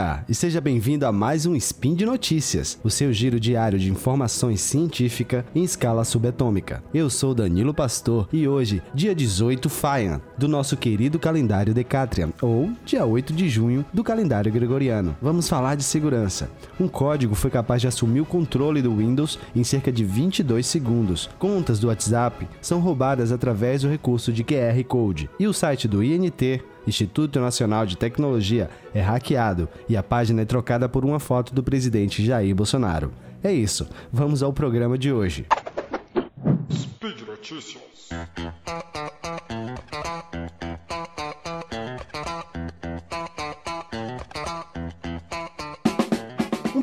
dia! E seja bem-vindo a mais um Spin de Notícias, o seu giro diário de informações científicas em escala subatômica. Eu sou Danilo Pastor e hoje, dia 18 Faian, do nosso querido calendário Decatrian, ou dia 8 de junho do calendário gregoriano. Vamos falar de segurança. Um código foi capaz de assumir o controle do Windows em cerca de 22 segundos. Contas do WhatsApp são roubadas através do recurso de QR Code. E o site do INT Instituto Nacional de Tecnologia, é hackeado e a página é trocada por uma foto do presidente Jair Bolsonaro. É isso, vamos ao programa de hoje. Speed Notícias.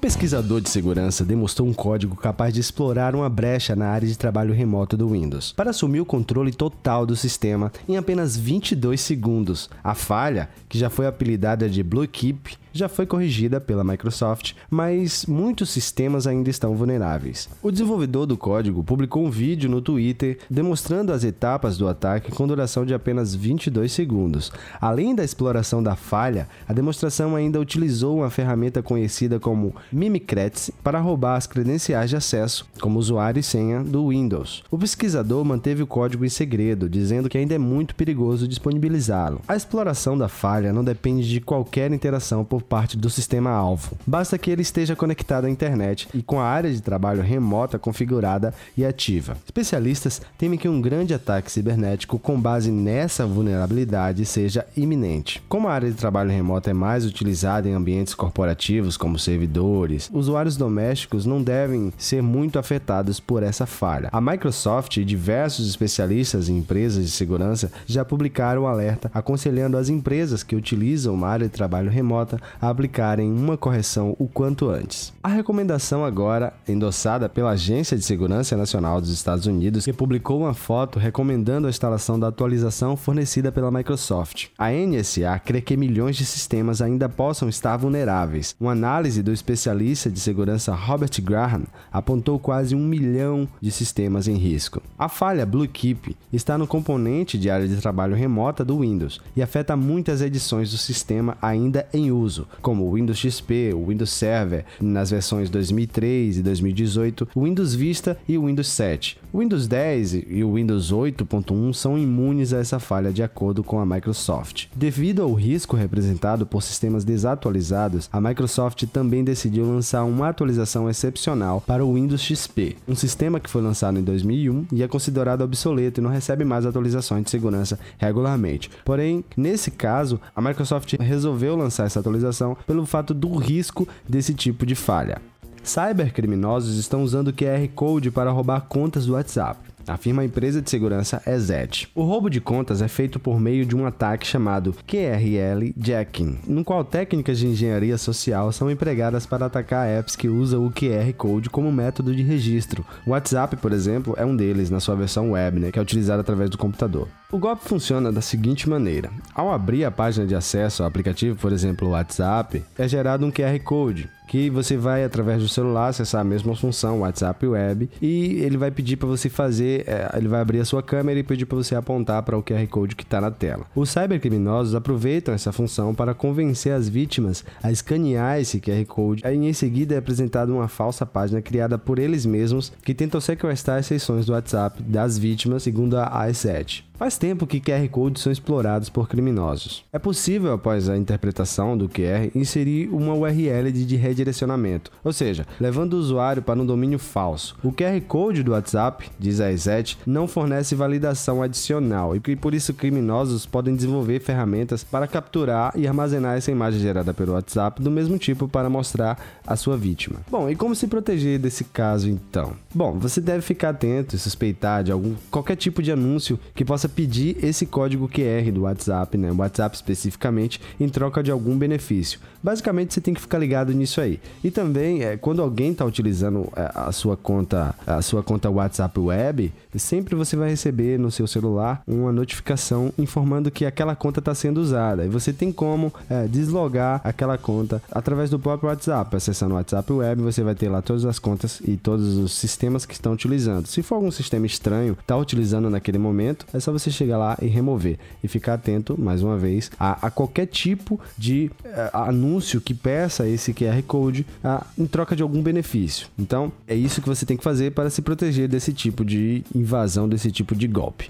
Pesquisador de segurança demonstrou um código capaz de explorar uma brecha na área de trabalho remoto do Windows para assumir o controle total do sistema em apenas 22 segundos. A falha, que já foi apelidada de Blue Keep, já foi corrigida pela Microsoft, mas muitos sistemas ainda estão vulneráveis. O desenvolvedor do código publicou um vídeo no Twitter demonstrando as etapas do ataque com duração de apenas 22 segundos. Além da exploração da falha, a demonstração ainda utilizou uma ferramenta conhecida como Mimikretz para roubar as credenciais de acesso, como usuário e senha, do Windows. O pesquisador manteve o código em segredo, dizendo que ainda é muito perigoso disponibilizá-lo. A exploração da falha não depende de qualquer interação por parte do sistema alvo. Basta que ele esteja conectado à internet e com a área de trabalho remota configurada e ativa. Especialistas temem que um grande ataque cibernético com base nessa vulnerabilidade seja iminente. Como a área de trabalho remota é mais utilizada em ambientes corporativos como servidores, usuários domésticos não devem ser muito afetados por essa falha. A Microsoft e diversos especialistas em empresas de segurança já publicaram um alerta aconselhando as empresas que utilizam uma área de trabalho remota a aplicarem uma correção o quanto antes. A recomendação agora, endossada pela Agência de Segurança Nacional dos Estados Unidos, que publicou uma foto recomendando a instalação da atualização fornecida pela Microsoft. A NSA crê que milhões de sistemas ainda possam estar vulneráveis. Uma análise do especialista de segurança Robert Graham apontou quase um milhão de sistemas em risco. A falha Bluekeep está no componente de área de trabalho remota do Windows e afeta muitas edições do sistema ainda em uso uso, como o Windows XP, o Windows Server nas versões 2003 e 2018, o Windows Vista e o Windows 7. O Windows 10 e o Windows 8.1 são imunes a essa falha de acordo com a Microsoft. Devido ao risco representado por sistemas desatualizados, a Microsoft também decidiu lançar uma atualização excepcional para o Windows XP, um sistema que foi lançado em 2001 e é considerado obsoleto e não recebe mais atualizações de segurança regularmente. Porém, nesse caso, a Microsoft resolveu lançar essa atualização pelo fato do risco desse tipo de falha. Cybercriminosos estão usando QR Code para roubar contas do WhatsApp afirma a empresa de segurança EZET. O roubo de contas é feito por meio de um ataque chamado QRL Jacking, no qual técnicas de engenharia social são empregadas para atacar apps que usam o QR Code como método de registro. O WhatsApp, por exemplo, é um deles na sua versão web, né, que é utilizado através do computador. O golpe funciona da seguinte maneira: ao abrir a página de acesso ao aplicativo, por exemplo, o WhatsApp, é gerado um QR Code que você vai através do celular acessar a mesma função WhatsApp Web e ele vai pedir para você fazer, é, ele vai abrir a sua câmera e pedir para você apontar para o QR Code que está na tela. Os cybercriminosos aproveitam essa função para convencer as vítimas a escanear esse QR Code e em seguida é apresentada uma falsa página criada por eles mesmos que tentam sequestrar as sessões do WhatsApp das vítimas, segundo a i7. Faz tempo que QR Codes são explorados por criminosos. É possível, após a interpretação do QR, inserir uma URL de redirecionamento, ou seja, levando o usuário para um domínio falso. O QR Code do WhatsApp, diz a EZET, não fornece validação adicional e por isso criminosos podem desenvolver ferramentas para capturar e armazenar essa imagem gerada pelo WhatsApp do mesmo tipo para mostrar a sua vítima. Bom, e como se proteger desse caso então? Bom, você deve ficar atento e suspeitar de algum qualquer tipo de anúncio que possa pedir esse código QR do WhatsApp, né? WhatsApp especificamente, em troca de algum benefício. Basicamente, você tem que ficar ligado nisso aí. E também, é, quando alguém está utilizando é, a sua conta, a sua conta WhatsApp Web, sempre você vai receber no seu celular uma notificação informando que aquela conta está sendo usada. E você tem como é, deslogar aquela conta através do próprio WhatsApp. Acessando o WhatsApp Web, você vai ter lá todas as contas e todos os sistemas que estão utilizando. Se for algum sistema estranho, está utilizando naquele momento, é só você chegar lá e remover. E ficar atento, mais uma vez, a, a qualquer tipo de uh, anúncio que peça esse QR Code uh, em troca de algum benefício. Então, é isso que você tem que fazer para se proteger desse tipo de invasão, desse tipo de golpe.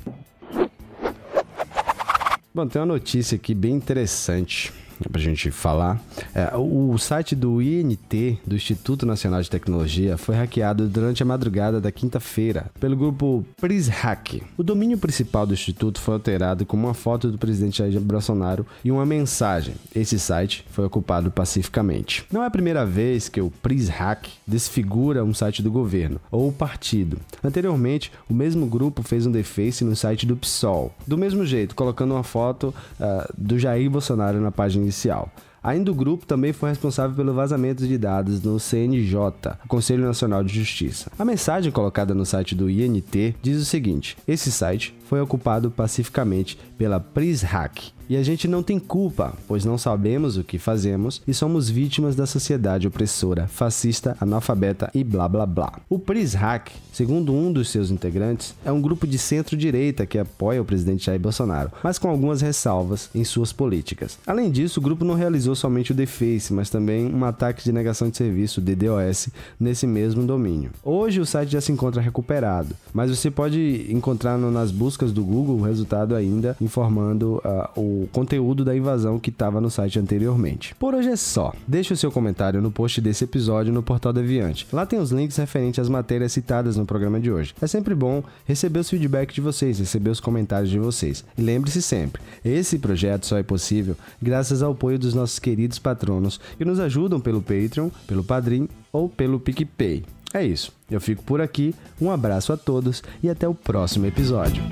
Bom, tem uma notícia aqui bem interessante para a gente falar. É, o site do INT, do Instituto Nacional de Tecnologia, foi hackeado durante a madrugada da quinta-feira pelo grupo PrisHack. O domínio principal do instituto foi alterado com uma foto do presidente Jair Bolsonaro e uma mensagem. Esse site foi ocupado pacificamente. Não é a primeira vez que o PrisHack desfigura um site do governo ou partido. Anteriormente, o mesmo grupo fez um deface no site do PSOL. Do mesmo jeito, colocando uma foto uh, do Jair Bolsonaro na página inicial. Ainda o grupo também foi responsável pelo vazamento de dados no CNJ, Conselho Nacional de Justiça. A mensagem colocada no site do INT diz o seguinte: esse site foi ocupado pacificamente pela PrisHack, e a gente não tem culpa, pois não sabemos o que fazemos e somos vítimas da sociedade opressora, fascista, analfabeta e blá blá blá. O PrisHack, segundo um dos seus integrantes, é um grupo de centro-direita que apoia o presidente Jair Bolsonaro, mas com algumas ressalvas em suas políticas. Além disso, o grupo não realizou somente o deface, mas também um ataque de negação de serviço, DDoS, nesse mesmo domínio. Hoje o site já se encontra recuperado, mas você pode encontrar nas buscas do Google o resultado ainda informando uh, o conteúdo da invasão que estava no site anteriormente. Por hoje é só. Deixe o seu comentário no post desse episódio no Portal Deviante. Lá tem os links referentes às matérias citadas no programa de hoje. É sempre bom receber os feedbacks de vocês, receber os comentários de vocês. E lembre-se sempre, esse projeto só é possível graças ao apoio dos nossos queridos patronos que nos ajudam pelo Patreon, pelo Padrim ou pelo PicPay. É isso. Eu fico por aqui. Um abraço a todos e até o próximo episódio.